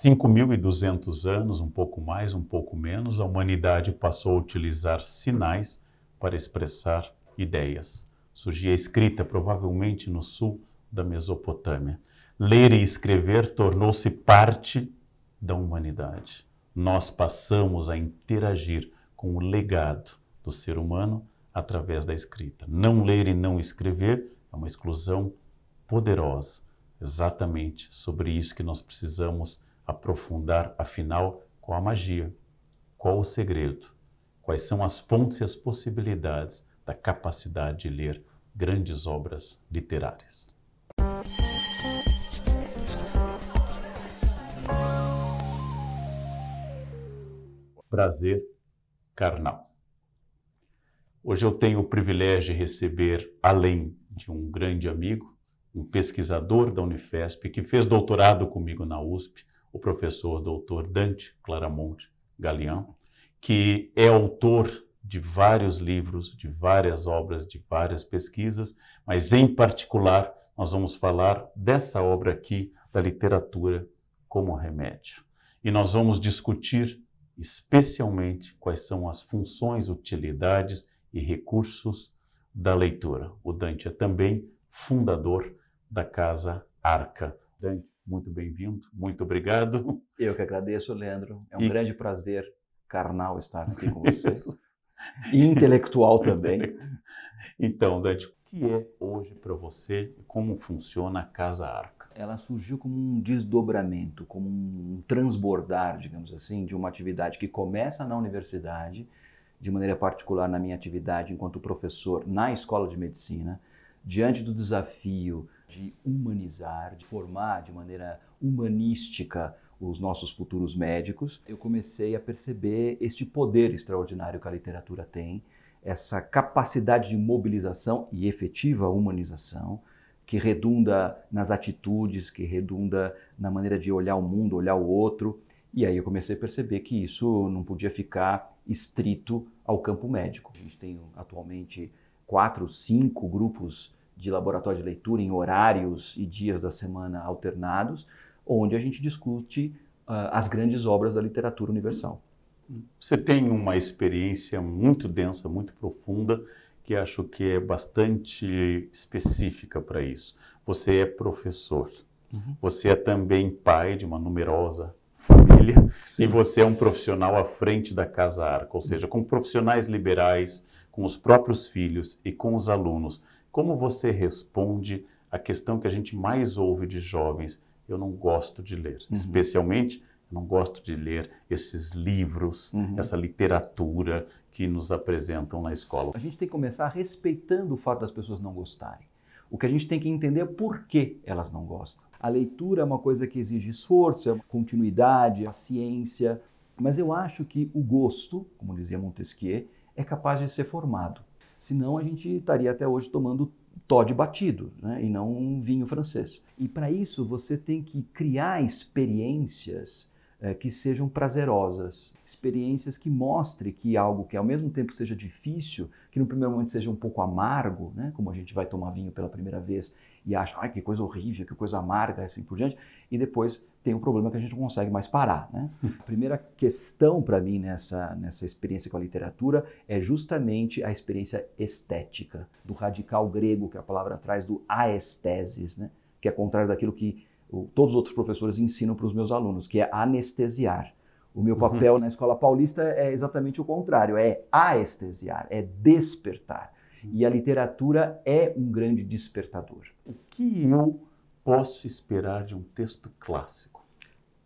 5.200 anos, um pouco mais, um pouco menos, a humanidade passou a utilizar sinais para expressar ideias. Surgia a escrita, provavelmente no sul da Mesopotâmia. Ler e escrever tornou-se parte da humanidade. Nós passamos a interagir com o legado do ser humano através da escrita. Não ler e não escrever é uma exclusão poderosa. Exatamente sobre isso que nós precisamos aprofundar, afinal, qual a magia, qual o segredo, quais são as fontes e as possibilidades da capacidade de ler grandes obras literárias. Prazer carnal. Hoje eu tenho o privilégio de receber, além de um grande amigo, um pesquisador da Unifesp que fez doutorado comigo na USP, o professor doutor Dante Claramonte Galeão, que é autor de vários livros, de várias obras, de várias pesquisas, mas em particular nós vamos falar dessa obra aqui, da literatura como remédio. E nós vamos discutir especialmente quais são as funções, utilidades e recursos da leitura. O Dante é também fundador da Casa Arca. Dante, muito bem-vindo, muito obrigado. Eu que agradeço, Leandro. É um e... grande prazer carnal estar aqui com você. e intelectual também. Então, Dante, o que é hoje para você como funciona a Casa Arca? Ela surgiu como um desdobramento, como um transbordar, digamos assim, de uma atividade que começa na universidade, de maneira particular na minha atividade enquanto professor na Escola de Medicina, diante do desafio de humanizar, de formar de maneira humanística os nossos futuros médicos, eu comecei a perceber este poder extraordinário que a literatura tem, essa capacidade de mobilização e efetiva humanização, que redunda nas atitudes, que redunda na maneira de olhar o mundo, olhar o outro. E aí eu comecei a perceber que isso não podia ficar estrito ao campo médico. A gente tem atualmente quatro, cinco grupos de laboratório de leitura em horários e dias da semana alternados, onde a gente discute uh, as grandes obras da literatura universal. Você tem uma experiência muito densa, muito profunda, que acho que é bastante específica para isso. Você é professor, uhum. você é também pai de uma numerosa família Sim. e você é um profissional à frente da Casa Arca, ou seja, com profissionais liberais, com os próprios filhos e com os alunos. Como você responde à questão que a gente mais ouve de jovens? Eu não gosto de ler, uhum. especialmente não gosto de ler esses livros, uhum. essa literatura que nos apresentam na escola. A gente tem que começar respeitando o fato das pessoas não gostarem. O que a gente tem que entender é por que elas não gostam. A leitura é uma coisa que exige esforço, é continuidade, a ciência, mas eu acho que o gosto, como dizia Montesquieu, é capaz de ser formado. Senão a gente estaria até hoje tomando Todd batido né, e não um vinho francês. E para isso você tem que criar experiências é, que sejam prazerosas, experiências que mostrem que algo que ao mesmo tempo seja difícil, que no primeiro momento seja um pouco amargo, né, como a gente vai tomar vinho pela primeira vez e acha, ai, que coisa horrível, que coisa amarga, assim por diante, e depois tem um problema que a gente não consegue mais parar. Né? A primeira questão para mim nessa, nessa experiência com a literatura é justamente a experiência estética, do radical grego que a palavra traz do aestesis, né? que é contrário daquilo que todos os outros professores ensinam para os meus alunos, que é anestesiar. O meu uhum. papel uhum. na escola paulista é exatamente o contrário, é anestesiar, é despertar. E a literatura é um grande despertador. O que eu posso esperar de um texto clássico?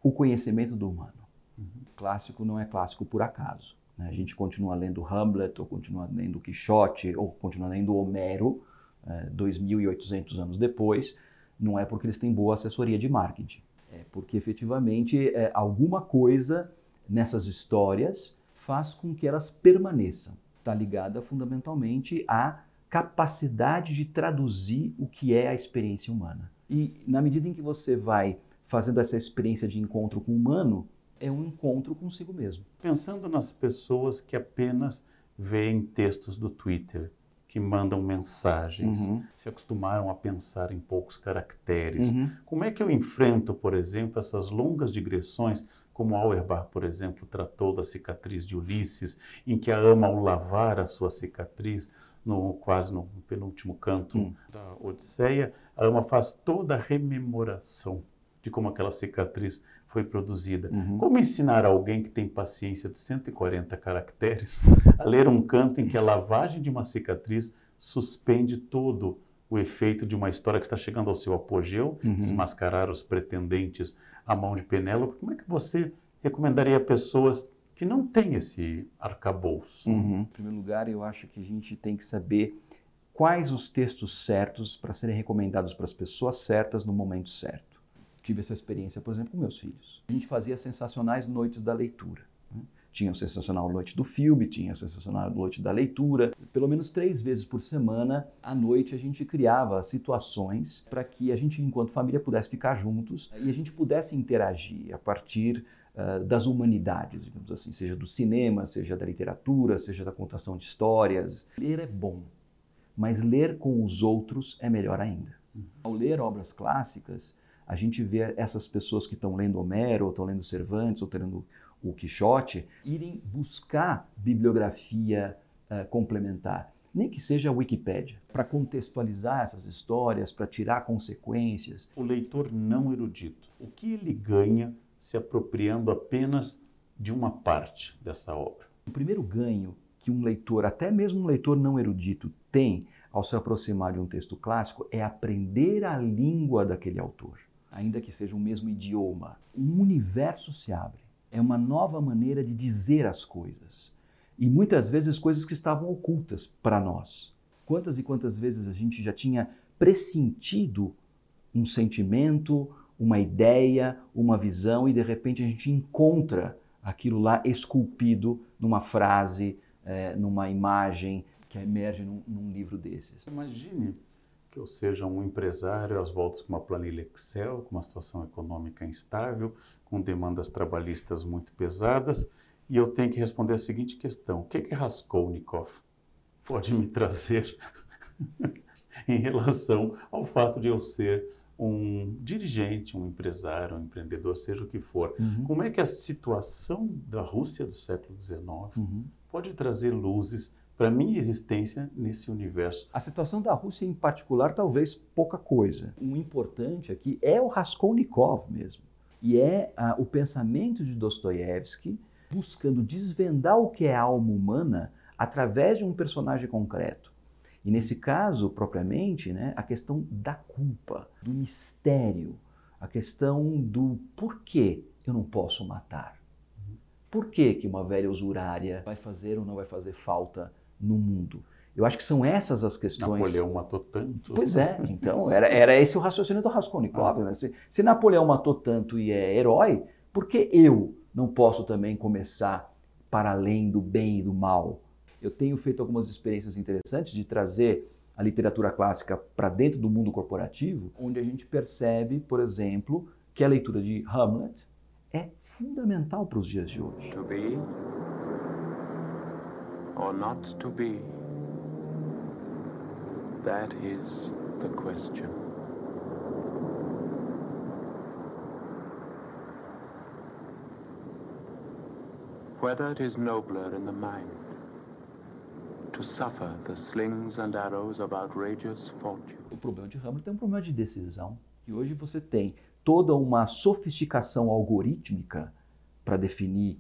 O conhecimento do humano. Uhum. Clássico não é clássico por acaso. Né? A gente continua lendo Hamlet, ou continua lendo Quixote, ou continua lendo Homero, é, 2.800 anos depois, não é porque eles têm boa assessoria de marketing. É porque efetivamente é, alguma coisa nessas histórias faz com que elas permaneçam. Está ligada fundamentalmente à capacidade de traduzir o que é a experiência humana. E na medida em que você vai fazendo essa experiência de encontro com o humano, é um encontro consigo mesmo. Pensando nas pessoas que apenas veem textos do Twitter, que mandam mensagens, uhum. se acostumaram a pensar em poucos caracteres. Uhum. Como é que eu enfrento, por exemplo, essas longas digressões, como Auerbach, por exemplo, tratou da cicatriz de Ulisses, em que a ama ao lavar a sua cicatriz, no, quase no penúltimo canto uhum. da Odisseia, a ama faz toda a rememoração de como aquela cicatriz foi produzida. Uhum. Como ensinar alguém que tem paciência de 140 caracteres a ler um canto em que a lavagem de uma cicatriz suspende todo o efeito de uma história que está chegando ao seu apogeu, uhum. desmascarar os pretendentes à mão de Penélope? Como é que você recomendaria a pessoas que não têm esse arcabouço? Uhum. Em primeiro lugar, eu acho que a gente tem que saber quais os textos certos para serem recomendados para as pessoas certas no momento certo tive essa experiência, por exemplo, com meus filhos. A gente fazia sensacionais noites da leitura. Né? Tinha a sensacional noite do filme, tinha a sensacional noite da leitura. Pelo menos três vezes por semana, à noite, a gente criava situações para que a gente, enquanto família, pudesse ficar juntos e a gente pudesse interagir a partir uh, das humanidades, digamos assim, seja do cinema, seja da literatura, seja da contação de histórias. Ler é bom, mas ler com os outros é melhor ainda. Ao ler obras clássicas, a gente vê essas pessoas que estão lendo Homero, ou estão lendo Cervantes, ou estão lendo o Quixote, irem buscar bibliografia uh, complementar, nem que seja a Wikipédia, para contextualizar essas histórias, para tirar consequências. O leitor não erudito, o que ele ganha se apropriando apenas de uma parte dessa obra? O primeiro ganho que um leitor, até mesmo um leitor não erudito, tem ao se aproximar de um texto clássico é aprender a língua daquele autor ainda que seja o mesmo idioma. Um universo se abre. É uma nova maneira de dizer as coisas. E muitas vezes coisas que estavam ocultas para nós. Quantas e quantas vezes a gente já tinha pressentido um sentimento, uma ideia, uma visão e de repente a gente encontra aquilo lá esculpido numa frase, é, numa imagem que emerge num, num livro desses. Imagine que eu seja um empresário às voltas com uma planilha Excel, com uma situação econômica instável, com demandas trabalhistas muito pesadas, e eu tenho que responder a seguinte questão: o que, que Raskolnikov pode me trazer em relação ao fato de eu ser um dirigente, um empresário, um empreendedor, seja o que for. Uhum. Como é que a situação da Rússia do século XIX uhum. pode trazer luzes para minha existência nesse universo. A situação da Rússia em particular, talvez pouca coisa. O importante aqui é o Raskolnikov mesmo. E é ah, o pensamento de Dostoiévski buscando desvendar o que é a alma humana através de um personagem concreto. E nesse caso, propriamente, né, a questão da culpa, do mistério, a questão do porquê eu não posso matar. Por que, que uma velha usurária vai fazer ou não vai fazer falta no mundo. Eu acho que são essas as questões. Napoleão matou tanto. Pois é, então era, era esse o raciocínio do Raskolnikov. Ah. Né? Se, se, Napoleão matou tanto e é herói, por que eu não posso também começar para além do bem e do mal? Eu tenho feito algumas experiências interessantes de trazer a literatura clássica para dentro do mundo corporativo, onde a gente percebe, por exemplo, que a leitura de Hamlet é fundamental para os dias de hoje. To be or not to be? That is the question. Whether it is nobler in the mind to suffer the slings and arrows of outrageous fortune. O problema de Hamlet é um problema de decisão. E hoje você tem toda uma sofisticação algorítmica para definir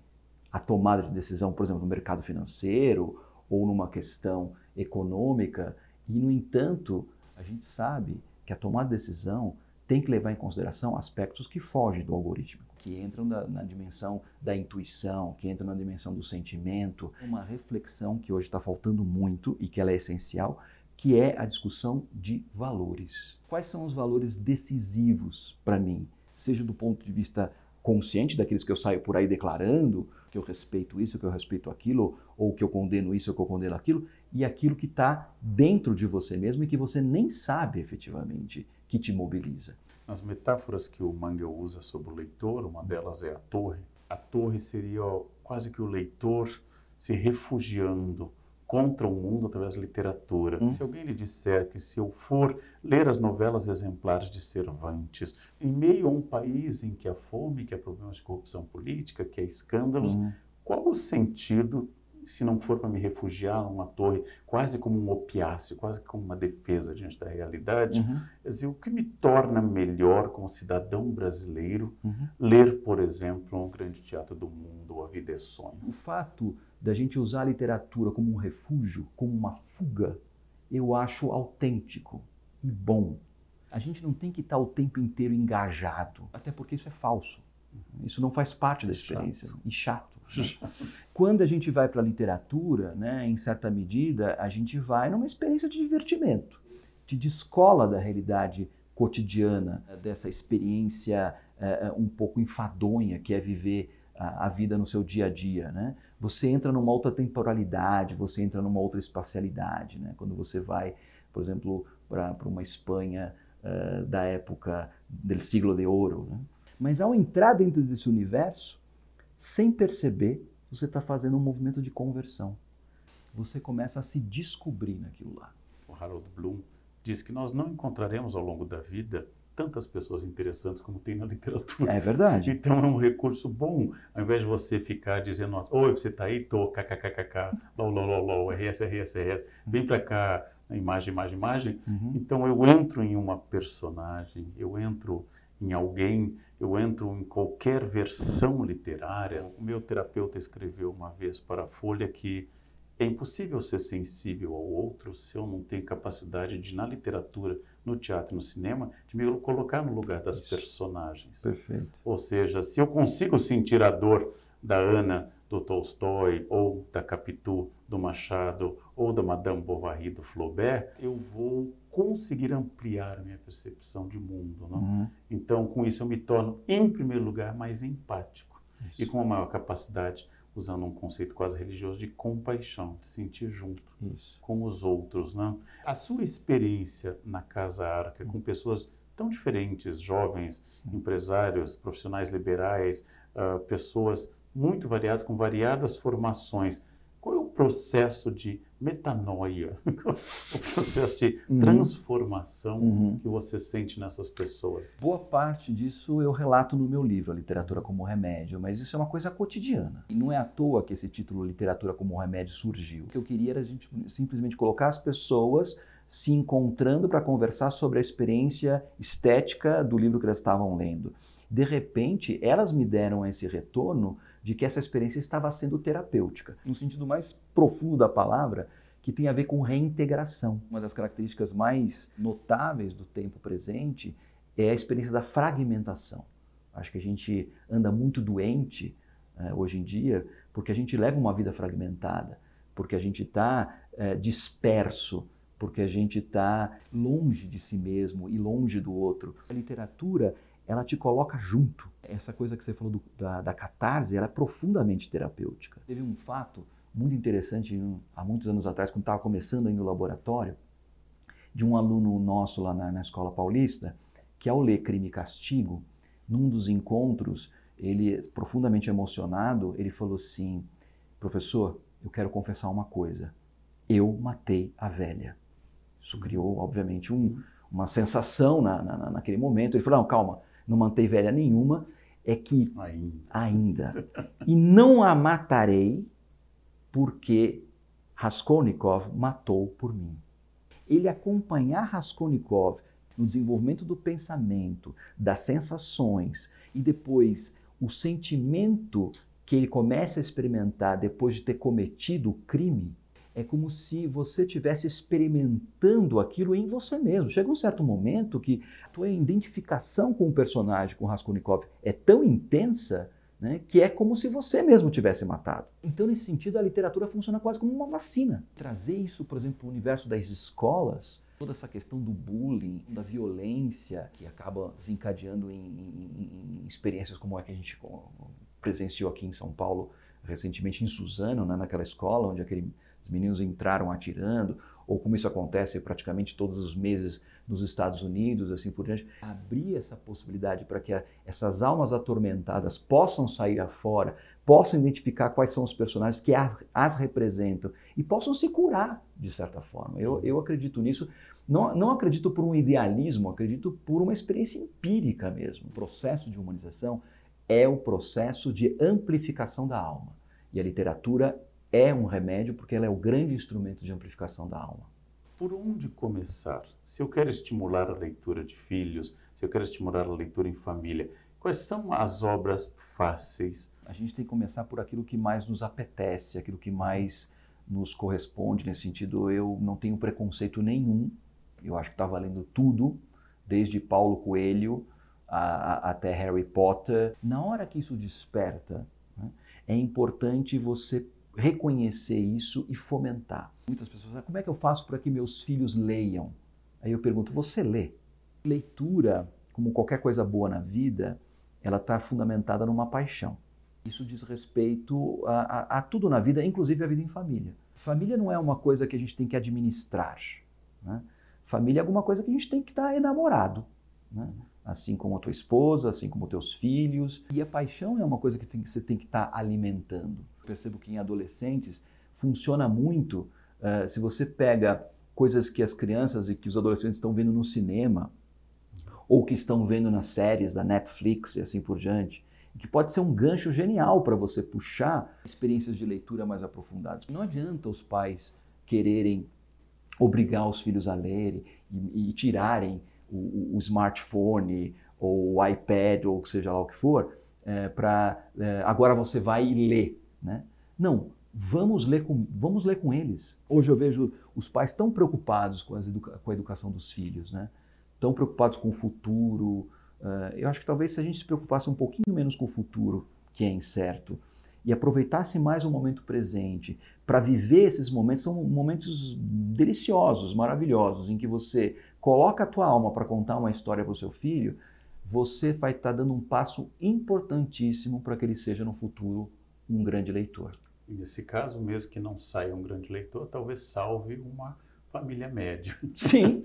a tomada de decisão, por exemplo, no mercado financeiro ou numa questão econômica. E, no entanto, a gente sabe que a tomada de decisão tem que levar em consideração aspectos que fogem do algoritmo, que entram na, dimensão da intuição, que entram na dimensão do sentimento. Uma reflexão que hoje está faltando muito e que ela é essencial, que é a discussão de valores. Quais são os valores decisivos para mim? Seja do ponto de vista consciente daqueles que eu saio por aí declarando, que eu respeito isso, que eu respeito aquilo, ou que eu condeno isso, ou que eu condeno aquilo, e aquilo que está dentro de você mesmo e que você nem sabe efetivamente que te mobiliza. As metáforas que o Mangel usa sobre o leitor, uma delas é a torre. A torre seria quase que o leitor se refugiando contra o mundo através da literatura. Hum. Se alguém lhe disser que se eu for ler as novelas exemplares de Cervantes, em meio a um país em que há fome, que há problemas de corrupção política, que há escândalos, hum. qual o sentido se não for para me refugiar numa torre, quase como um opiáceo, quase como uma defesa diante da realidade, uhum. dizer, o que me torna melhor como cidadão brasileiro uhum. ler, por exemplo, um grande teatro do mundo, A Vida é Sonho? O fato da gente usar a literatura como um refúgio, como uma fuga, eu acho autêntico e bom. A gente não tem que estar o tempo inteiro engajado, até porque isso é falso. Isso não faz parte da experiência chato. e chato. Quando a gente vai para a literatura, né, em certa medida, a gente vai numa experiência de divertimento, de descola da realidade cotidiana, dessa experiência é, um pouco enfadonha que é viver a, a, vida no seu dia a dia. Né? Você entra numa outra temporalidade, você entra numa outra espacialidade. Né? Quando você vai, por exemplo, para uma Espanha uh, da época do siglo de ouro. Né? Mas ao entrar dentro desse universo, sem perceber, você está fazendo um movimento de conversão. Você começa a se descobrir naquilo lá. O Harold Bloom diz que nós não encontraremos ao longo da vida tantas pessoas interessantes como tem na literatura. É verdade. Então é um recurso bom, ao invés de você ficar dizendo, oi, você está aí, tô, kkkk, lol, lol, lol, lol, rs, rs, rs, vem para cá, imagem, imagem, imagem. Uhum. Então eu entro em uma personagem, eu entro em alguém, eu entro em qualquer versão literária. O meu terapeuta escreveu uma vez para a Folha que é impossível ser sensível ao outro se eu não tenho capacidade de, na literatura, no teatro e no cinema, de me colocar no lugar das personagens. Perfeito. Ou seja, se eu consigo sentir a dor da Ana do Tolstói, ou da Capitu do Machado, ou da Madame Bovary do Flaubert, eu vou conseguir ampliar a minha percepção de mundo. Não? Uhum. Então, com isso, eu me torno, em primeiro lugar, mais empático isso. e com uma maior capacidade, usando um conceito quase religioso, de compaixão, de sentir junto isso. com os outros. Não? A sua experiência na Casa Arca, uhum. com pessoas tão diferentes, jovens, uhum. empresários, profissionais liberais, uh, pessoas muito variadas, com variadas formações. Qual é o processo de metanoia, o processo de uhum. transformação uhum. que você sente nessas pessoas? Boa parte disso eu relato no meu livro, A Literatura como Remédio, mas isso é uma coisa cotidiana. E não é à toa que esse título Literatura como Remédio surgiu. O que eu queria era a gente simplesmente colocar as pessoas se encontrando para conversar sobre a experiência estética do livro que elas estavam lendo. De repente, elas me deram esse retorno de que essa experiência estava sendo terapêutica, no sentido mais profundo da palavra, que tem a ver com reintegração. Uma das características mais notáveis do tempo presente é a experiência da fragmentação. Acho que a gente anda muito doente uh, hoje em dia porque a gente leva uma vida fragmentada, porque a gente está eh, disperso, porque a gente está longe de si mesmo e longe do outro. A literatura ela te coloca junto. Essa coisa que você falou do, da, da catarse, ela é profundamente terapêutica. Teve um fato muito interessante há muitos anos atrás, quando estava começando aí no laboratório, de um aluno nosso lá na, na Escola Paulista, que ao ler Crime e Castigo, num dos encontros, ele, profundamente emocionado, ele falou assim, professor, eu quero confessar uma coisa, eu matei a velha. Isso criou, obviamente, um, uma sensação na, na, naquele momento. Ele falou, não, calma, não mantei velha nenhuma, é que ainda. ainda. E não a matarei porque Raskolnikov matou por mim. Ele acompanhar Raskolnikov no desenvolvimento do pensamento, das sensações e depois o sentimento que ele começa a experimentar depois de ter cometido o crime, é como se você estivesse experimentando aquilo em você mesmo. Chega um certo momento que a tua identificação com o personagem, com Raskolnikov, é tão intensa né, que é como se você mesmo tivesse matado. Então, nesse sentido, a literatura funciona quase como uma vacina. Trazer isso, por exemplo, para o universo das escolas, toda essa questão do bullying, da violência, que acaba desencadeando em, em, em experiências como a que a gente presenciou aqui em São Paulo recentemente em Suzano, né, naquela escola onde aquele os meninos entraram atirando, ou como isso acontece praticamente todos os meses nos Estados Unidos, assim por diante, abrir essa possibilidade para que a, essas almas atormentadas possam sair afora, possam identificar quais são os personagens que as, as representam e possam se curar, de certa forma. Eu, eu acredito nisso. Não, não acredito por um idealismo, acredito por uma experiência empírica mesmo. O processo de humanização é o processo de amplificação da alma. E a literatura é um remédio porque ela é o grande instrumento de amplificação da alma. Por onde começar? Se eu quero estimular a leitura de filhos, se eu quero estimular a leitura em família, quais são as obras fáceis? A gente tem que começar por aquilo que mais nos apetece, aquilo que mais nos corresponde. Nesse sentido, eu não tenho preconceito nenhum. Eu acho que está valendo tudo, desde Paulo Coelho a, a, até Harry Potter. Na hora que isso desperta, né, é importante você reconhecer isso e fomentar. Muitas pessoas dizem, como é que eu faço para que meus filhos leiam? Aí eu pergunto, você lê? Leitura, como qualquer coisa boa na vida, ela está fundamentada numa paixão. Isso diz respeito a, a, a, tudo na vida, inclusive a vida em família. Família não é uma coisa que a gente tem que administrar. Né? Família é alguma coisa que a gente tem que estar tá enamorado. Né? Assim como a tua esposa, assim como teus filhos. E a paixão é uma coisa que, tem, que você tem que estar tá alimentando. Eu percebo que em adolescentes funciona muito uh, se você pega coisas que as crianças e que os adolescentes estão vendo no cinema ou que estão vendo nas séries da Netflix e assim por diante, que pode ser um gancho genial para você puxar experiências de leitura mais aprofundadas. Não adianta os pais quererem obrigar os filhos a lerem e, e tirarem o, o smartphone ou o iPad ou seja lá o que for, é, para é, agora você vai e lê. Né? Não, vamos ler, com, vamos ler com eles. Hoje eu vejo os pais tão preocupados com, educa com a educação dos filhos, né? tão preocupados com o futuro. Uh, eu acho que talvez se a gente se preocupasse um pouquinho menos com o futuro, que é incerto, e aproveitasse mais o momento presente para viver esses momentos, são momentos deliciosos, maravilhosos, em que você coloca a tua alma para contar uma história para o seu filho, você vai estar tá dando um passo importantíssimo para que ele seja no futuro um grande leitor. E nesse caso, mesmo que não saia um grande leitor, talvez salve uma família média. Sim,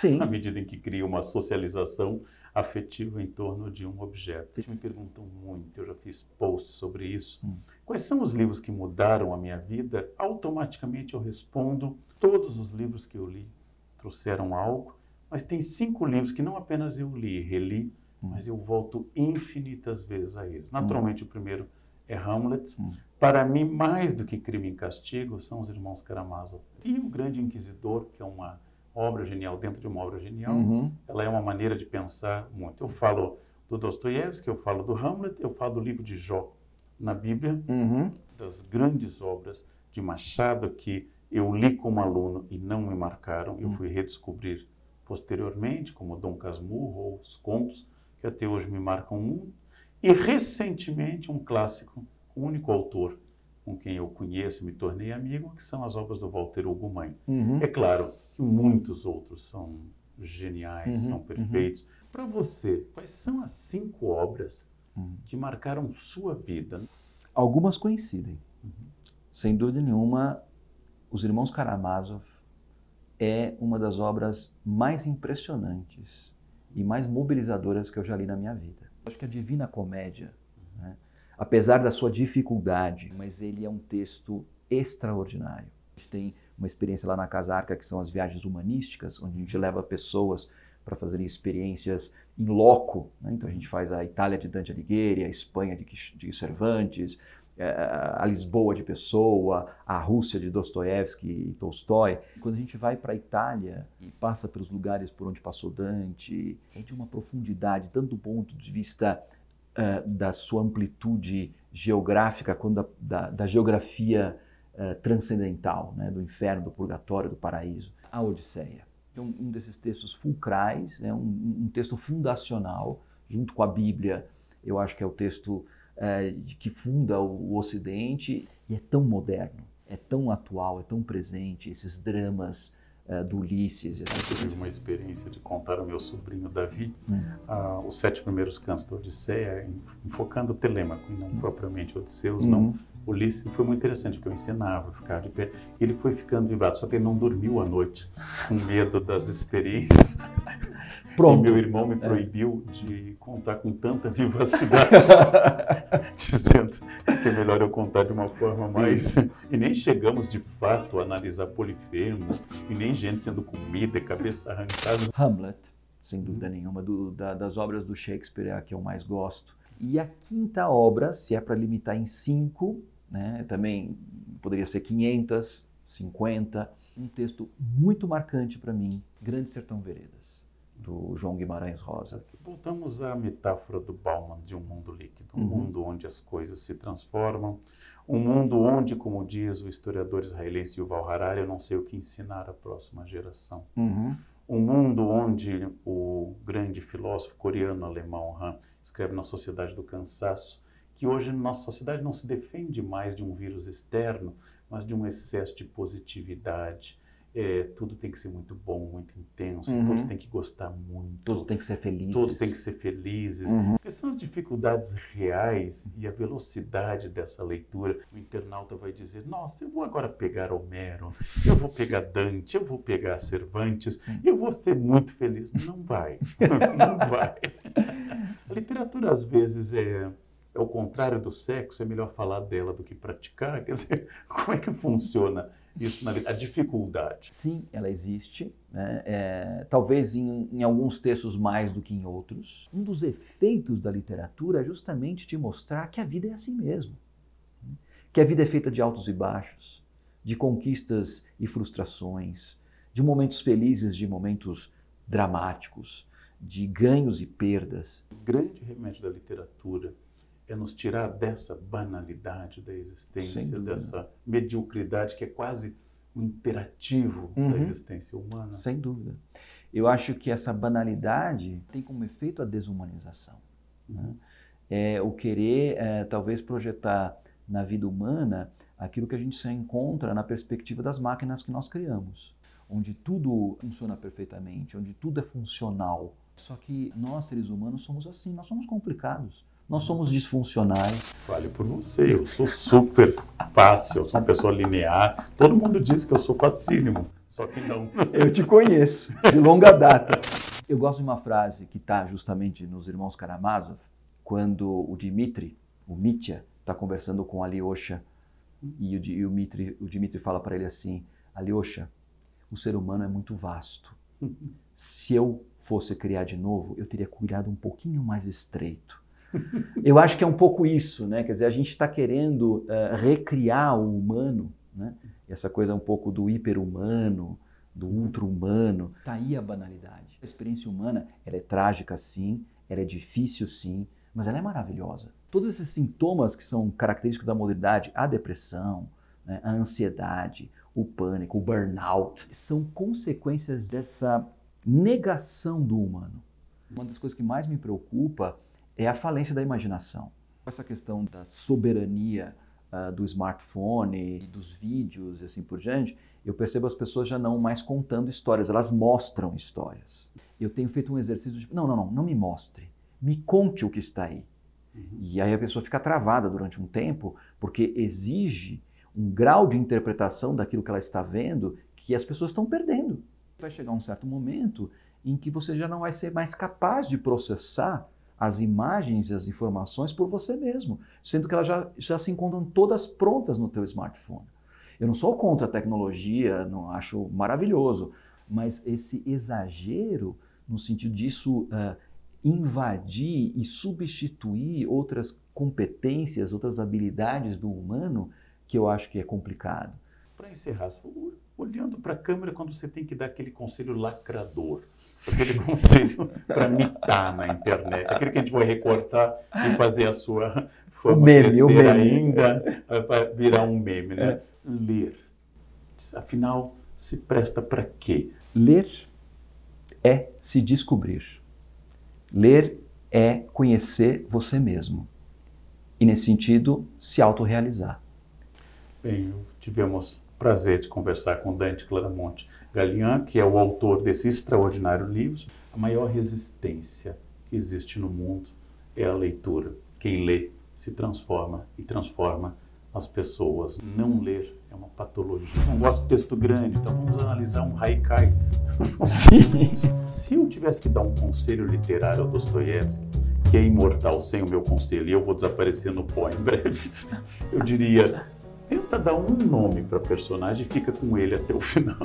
sim. Na medida em que cria uma socialização afetiva em torno de um objeto. Eles me perguntam muito, eu já fiz posts sobre isso. Hum. Quais são os livros que mudaram a minha vida? Automaticamente eu respondo: todos os livros que eu li trouxeram algo, mas tem cinco livros que não apenas eu li, reli, hum. mas eu volto infinitas vezes a eles. Naturalmente, hum. o primeiro é Hamlet. Hum. Para mim, mais do que Crime e Castigo, são os Irmãos Karamazov. E o Grande Inquisidor, que é uma obra genial dentro de uma obra genial, uhum. ela é uma maneira de pensar muito. Eu falo do Dostoiévski, eu falo do Hamlet, eu falo do livro de Jó na Bíblia, uhum. das grandes obras de Machado que eu li como aluno e não me marcaram, eu uhum. fui redescobrir posteriormente, como Dom Casmurro ou os contos, que até hoje me marcam muito. E recentemente um clássico, o único autor com quem eu conheço me tornei amigo, que são as obras do Walter Hugo. Uhum. É claro que muitos outros são geniais, uhum. são perfeitos. Uhum. Para você, quais são as cinco obras uhum. que marcaram sua vida? Algumas coincidem. Uhum. Sem dúvida nenhuma, Os Irmãos Karamazov é uma das obras mais impressionantes e mais mobilizadoras que eu já li na minha vida. Acho que a Divina Comédia, né, apesar da sua dificuldade, mas ele é um texto extraordinário. A gente tem uma experiência lá na Casa Arca, que são as viagens humanísticas, onde a gente leva pessoas para fazerem experiências em loco. Né? Então a gente faz a Itália de Dante Alighieri, a Espanha de, Cervantes, a Lisboa de Pessoa, a Rússia de Dostoiévski e Tolstói. Quando a gente vai para a Itália e passa pelos lugares por onde passou Dante, é de uma profundidade, tanto do ponto de vista uh, da sua amplitude geográfica quanto da, da, da geografia uh, transcendental, né? do inferno, do purgatório, do paraíso. A Odisseia. É um, desses textos fulcrais, é um, um texto fundacional, junto com a Bíblia, eu acho que é o texto é, que funda o, o Ocidente e é tão moderno, é tão atual, é tão presente, esses dramas uh, do Ulisses. Eu tive uma experiência de contar ao meu sobrinho Davi hum. uh, os sete primeiros cantos da Odisseia, enfocando Telêmaco e não hum. propriamente Odisseus, hum. não Ulisses foi muito interessante, porque eu ensinava, ficava de pé. Ele foi ficando vibrado, só que ele não dormiu à noite, com medo das experiências. Pronto. E meu irmão me é. proibiu é. de contar com tanta vivacidade, dizendo que é melhor eu contar de uma forma mais. E nem chegamos de fato a analisar polifemos, e nem gente sendo comida, cabeça arrancada. Hamlet, sem dúvida nenhuma, do, da, das obras do Shakespeare é a que eu mais gosto. E a quinta obra, se é para limitar em cinco, né, também poderia ser 500, 50, um texto muito marcante para mim, Grande Sertão Veredas do João Guimarães Rosa. Voltamos à metáfora do Bauman de um mundo líquido, um uhum. mundo onde as coisas se transformam, um mundo onde, como diz o historiador israelense Yuval Harari, eu não sei o que ensinar à próxima geração. Uhum. Um mundo onde o grande filósofo coreano-alemão Han escreve na Sociedade do Cansaço que hoje nossa sociedade não se defende mais de um vírus externo, mas de um excesso de positividade, é, tudo tem que ser muito bom, muito intenso, uhum. todos têm que gostar muito. Todos têm que ser felizes. Todos têm que ser felizes. Uhum. Porque são as dificuldades reais e a velocidade dessa leitura. O internauta vai dizer, nossa, eu vou agora pegar Homero, eu vou pegar Dante, eu vou pegar Cervantes, eu vou ser muito feliz. Não vai, não vai. A literatura às vezes é é o contrário do sexo, é melhor falar dela do que praticar. Quer dizer, como é que funciona isso na a dificuldade? Sim, ela existe. Né? É, talvez em, em, alguns textos mais do que em outros. Um dos efeitos da literatura é justamente te mostrar que a vida é assim mesmo. Que a vida é feita de altos e baixos, de conquistas e frustrações, de momentos felizes, de momentos dramáticos, de ganhos e perdas. O grande remédio da literatura é nos tirar dessa banalidade da existência, dessa mediocridade que é quase um imperativo uhum. da existência humana. Sem dúvida. Eu acho que essa banalidade tem como efeito a desumanização. Né? Uhum. Né? É o querer, é, talvez, projetar na vida humana aquilo que a gente se encontra na perspectiva das máquinas que nós criamos, onde tudo funciona perfeitamente, onde tudo é funcional. Só que nós, seres humanos, somos assim, nós somos complicados. Nós somos disfuncionais. Fale por você, eu sou super fácil, eu sou uma pessoa linear. Todo mundo diz que eu sou facílimo, só que não. Eu te conheço, de longa data. Eu gosto de uma frase que está justamente nos Irmãos Karamazov, quando o Dmitri, o Mitya, está conversando com Alyosha, e o, e o, Dmitri, o Dmitri fala para ele assim, Alyosha, o ser humano é muito vasto. Se eu fosse criar de novo, eu teria cuidado um pouquinho mais estreito eu acho que é um pouco isso, né? Quer dizer, a gente está querendo uh, recriar o humano, né? Essa coisa um pouco do hiper-humano, do ultra-humano. Está aí a banalidade. A experiência humana, ela é trágica sim, ela é difícil sim, mas ela é maravilhosa. Todos esses sintomas que são característicos da modernidade, a depressão, né? a ansiedade, o pânico, o burnout, são consequências dessa negação do humano. Uma das coisas que mais me preocupa é a falência da imaginação. Essa questão da soberania uh, do smartphone, dos vídeos e assim por diante, eu percebo as pessoas já não mais contando histórias, elas mostram histórias. Eu tenho feito um exercício de, não, não, não, não me mostre, me conte o que está aí. Uhum. E aí a pessoa fica travada durante um tempo, porque exige um grau de interpretação daquilo que ela está vendo que as pessoas estão perdendo. Vai chegar um certo momento em que você já não vai ser mais capaz de processar as imagens e as informações por você mesmo, sendo que elas já, já se encontram todas prontas no teu smartphone. Eu não sou contra a tecnologia, não acho maravilhoso, mas esse exagero no sentido disso uh, invadir e substituir outras competências, outras habilidades do humano, que eu acho que é complicado. Para encerrar, olhando para a câmera quando você tem que dar aquele conselho lacrador aquele conselho para mitar na internet, aquele que a gente vai recortar e fazer a sua fama o meme, o meme. ainda, vai virar um meme, né? Ler. Afinal, se presta para quê? Ler é se descobrir. Ler é conhecer você mesmo. E, nesse sentido, se autorrealizar. Bem, tivemos prazer de conversar com Dante Claramonte Galian, que é o autor desse extraordinário livro. A maior resistência que existe no mundo é a leitura. Quem lê se transforma e transforma as pessoas. Não ler é uma patologia. Não gosto de texto grande, então vamos analisar um haikai. Se eu tivesse que dar um conselho literário ao Dostoiévski, que é imortal sem o meu conselho, e eu vou desaparecer no pó em breve, eu diria: tenta dar um nome para personagem e fica com ele até o final.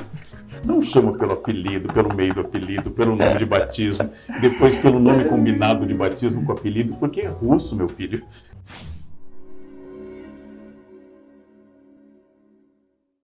Não chama pelo apelido, pelo meio do apelido, pelo nome de batismo, depois pelo nome combinado de batismo com apelido, porque é russo, meu filho.